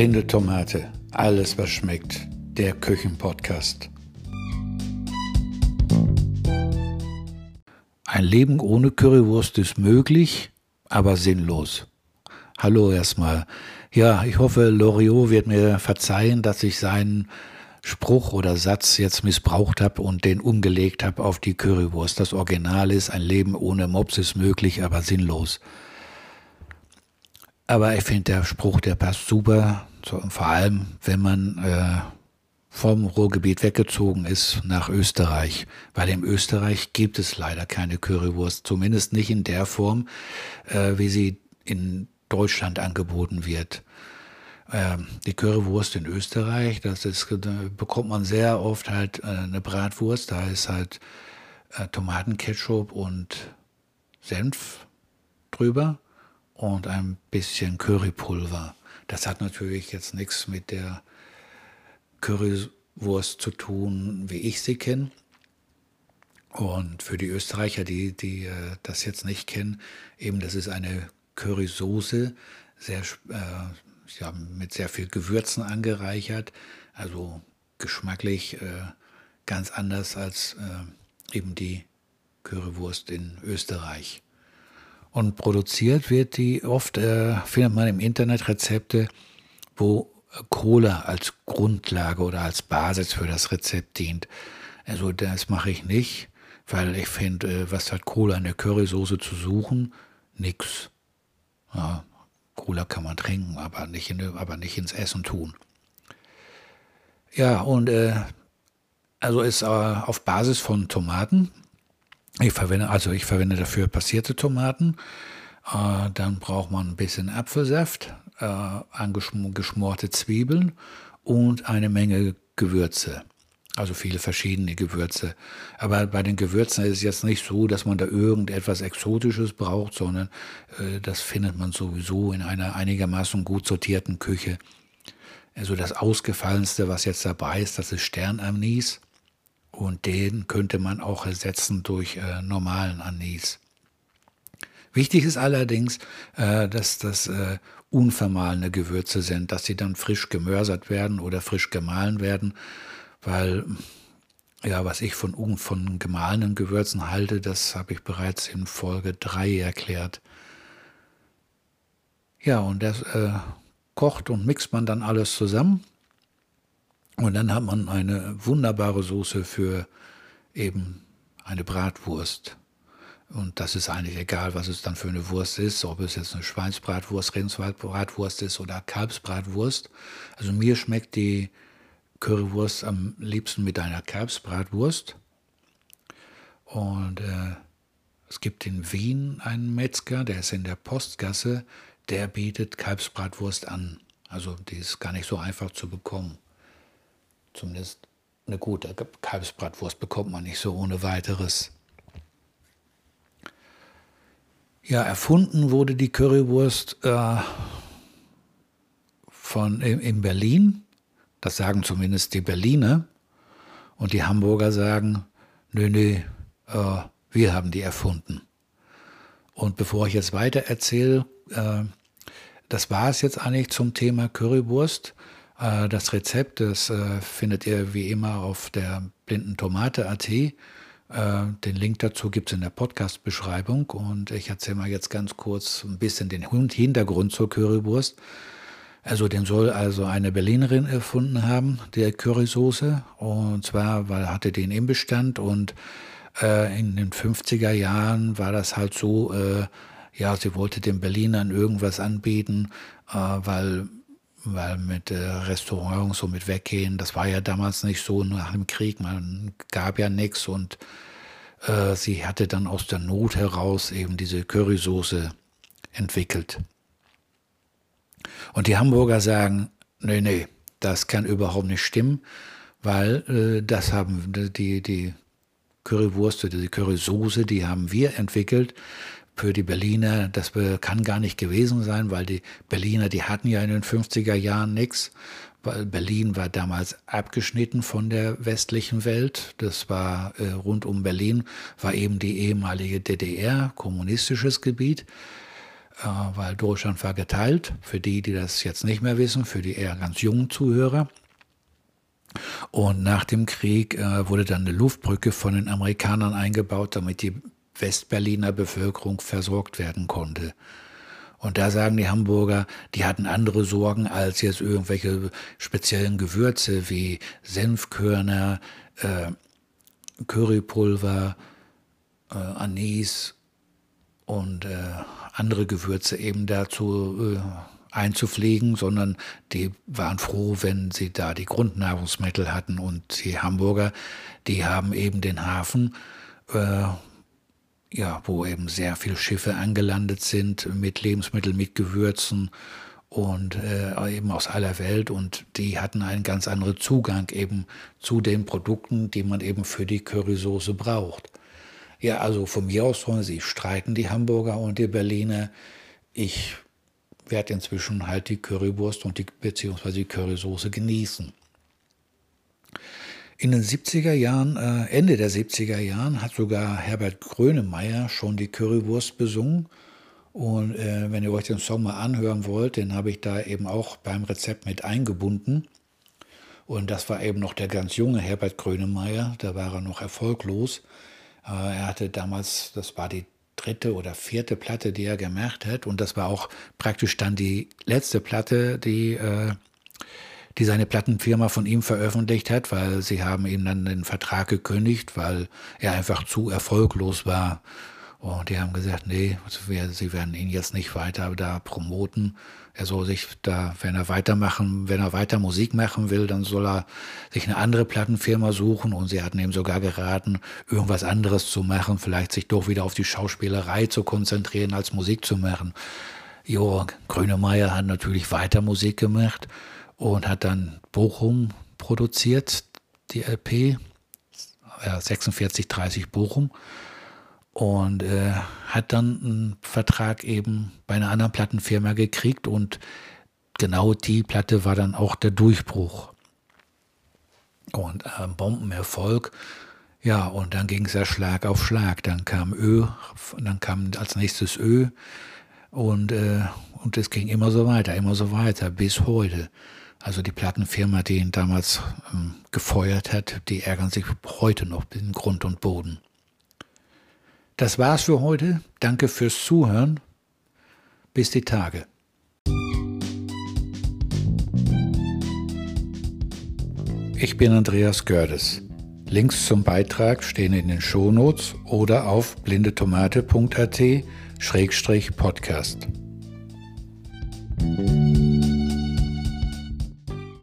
Blinde Tomate, alles was schmeckt. Der Küchenpodcast. Ein Leben ohne Currywurst ist möglich, aber sinnlos. Hallo erstmal. Ja, ich hoffe, Loriot wird mir verzeihen, dass ich seinen Spruch oder Satz jetzt missbraucht habe und den umgelegt habe auf die Currywurst. Das Original ist, ein Leben ohne Mops ist möglich, aber sinnlos. Aber ich finde, der Spruch, der passt super, vor allem wenn man äh, vom Ruhrgebiet weggezogen ist nach Österreich, weil in Österreich gibt es leider keine Currywurst, zumindest nicht in der Form, äh, wie sie in Deutschland angeboten wird. Ähm, die Currywurst in Österreich, das ist, bekommt man sehr oft halt äh, eine Bratwurst, da ist halt äh, Tomatenketchup und Senf drüber und ein bisschen Currypulver. Das hat natürlich jetzt nichts mit der Currywurst zu tun, wie ich sie kenne. Und für die Österreicher, die, die äh, das jetzt nicht kennen, eben das ist eine Currysoße, sehr, äh, ja, mit sehr viel Gewürzen angereichert, also geschmacklich äh, ganz anders als äh, eben die Currywurst in Österreich. Und produziert wird die oft, äh, findet man im Internet Rezepte, wo Cola als Grundlage oder als Basis für das Rezept dient. Also das mache ich nicht, weil ich finde, äh, was hat Cola in der Currysoße zu suchen? Nix. Ja, Cola kann man trinken, aber nicht, in, aber nicht ins Essen tun. Ja, und äh, also ist äh, auf Basis von Tomaten. Ich verwende, also ich verwende dafür passierte Tomaten. Äh, dann braucht man ein bisschen Apfelsaft, äh, angeschmorte Zwiebeln und eine Menge Gewürze. Also viele verschiedene Gewürze. Aber bei den Gewürzen ist es jetzt nicht so, dass man da irgendetwas Exotisches braucht, sondern äh, das findet man sowieso in einer einigermaßen gut sortierten Küche. Also das Ausgefallenste, was jetzt dabei ist, das ist Sternanis. Und den könnte man auch ersetzen durch äh, normalen Anis. Wichtig ist allerdings, äh, dass das äh, unvermahlene Gewürze sind, dass sie dann frisch gemörsert werden oder frisch gemahlen werden, weil ja, was ich von, von gemahlenen Gewürzen halte, das habe ich bereits in Folge 3 erklärt. Ja, und das äh, kocht und mixt man dann alles zusammen. Und dann hat man eine wunderbare Soße für eben eine Bratwurst. Und das ist eigentlich egal, was es dann für eine Wurst ist, ob es jetzt eine Schweinsbratwurst, Rindsbratwurst ist oder Kalbsbratwurst. Also mir schmeckt die Currywurst am liebsten mit einer Kalbsbratwurst. Und äh, es gibt in Wien einen Metzger, der ist in der Postgasse, der bietet Kalbsbratwurst an. Also die ist gar nicht so einfach zu bekommen. Zumindest eine gute Kalbsbratwurst bekommt man nicht so ohne weiteres. Ja, erfunden wurde die Currywurst äh, von, in, in Berlin. Das sagen zumindest die Berliner. Und die Hamburger sagen, nö, nö, äh, wir haben die erfunden. Und bevor ich jetzt weiter erzähle, äh, das war es jetzt eigentlich zum Thema Currywurst. Äh, das Rezept, das äh, findet ihr wie immer auf der blinden Tomate.at. Äh, den Link dazu gibt es in der Podcast-Beschreibung und ich erzähle mal jetzt ganz kurz ein bisschen den Hintergrund zur Currywurst. Also den soll also eine Berlinerin erfunden haben, der Currysoße. Und zwar weil hatte den im Bestand und äh, in den 50er Jahren war das halt so, äh, ja, sie wollte den Berlinern irgendwas anbieten, äh, weil weil mit äh, Restaurants so mit weggehen, das war ja damals nicht so nach dem Krieg, man gab ja nichts und äh, sie hatte dann aus der Not heraus eben diese Currysoße entwickelt. Und die Hamburger sagen, nee, nee, das kann überhaupt nicht stimmen, weil äh, das haben die, die Currywurst oder die Currysoße, die haben wir entwickelt für die Berliner, das kann gar nicht gewesen sein, weil die Berliner, die hatten ja in den 50er Jahren nichts. Berlin war damals abgeschnitten von der westlichen Welt. Das war äh, rund um Berlin, war eben die ehemalige DDR, kommunistisches Gebiet. äh, weil Deutschland war geteilt. Für die, die das jetzt nicht mehr wissen, für die eher ganz jungen Zuhörer. Und nach dem Krieg äh, wurde dann eine Luftbrücke von den Amerikanern eingebaut, damit die Westberliner Bevölkerung versorgt werden konnte. Und da sagen die Hamburger, die hatten andere Sorgen als jetzt irgendwelche speziellen Gewürze wie Senfkörner, äh, Currypulver, äh, Anis und äh, andere Gewürze eben dazu äh, einzupflegen, sondern die waren froh, wenn sie da die Grundnahrungsmittel hatten. Und die Hamburger, die haben eben den Hafen, äh, ja, wo eben sehr viele Schiffe angelandet sind mit Lebensmitteln, mit Gewürzen und äh, eben aus aller Welt und die hatten einen ganz anderen Zugang eben zu den Produkten, die man eben für die Currysoße braucht. Ja, also von mir aus wollen sie streiten, die Hamburger und die Berliner. Ich werde inzwischen halt die Currywurst und die beziehungsweise die Currysoße genießen. In den 70er Jahren, äh, Ende der 70er Jahren, hat sogar Herbert Grönemeyer schon die Currywurst besungen. Und äh, wenn ihr euch den Song mal anhören wollt, den habe ich da eben auch beim Rezept mit eingebunden. Und das war eben noch der ganz junge Herbert Grönemeyer, da war er noch erfolglos. Äh, er hatte damals, das war die dritte oder vierte Platte, die er gemacht hat. Und das war auch praktisch dann die letzte Platte, die, äh, die seine Plattenfirma von ihm veröffentlicht hat, weil sie haben ihm dann den Vertrag gekündigt, weil er einfach zu erfolglos war. Und die haben gesagt, nee, sie werden ihn jetzt nicht weiter da promoten. Er soll sich da, wenn er weitermachen, wenn er weiter Musik machen will, dann soll er sich eine andere Plattenfirma suchen. Und sie hatten ihm sogar geraten, irgendwas anderes zu machen, vielleicht sich doch wieder auf die Schauspielerei zu konzentrieren, als Musik zu machen. Jo, Grünemeyer hat natürlich weiter Musik gemacht und hat dann Bochum produziert, die LP, 4630 Bochum und äh, hat dann einen Vertrag eben bei einer anderen Plattenfirma gekriegt und genau die Platte war dann auch der Durchbruch. Und äh, Bombenerfolg. Ja, und dann ging es ja Schlag auf Schlag. Dann kam Ö, dann kam als nächstes Ö und, äh, und es ging immer so weiter, immer so weiter, bis heute. Also die Plattenfirma, die ihn damals ähm, gefeuert hat, die ärgern sich heute noch in Grund und Boden. Das war's für heute. Danke fürs Zuhören. Bis die Tage. Ich bin Andreas Gördes. Links zum Beitrag stehen in den Shownotes oder auf blindetomate.at-podcast.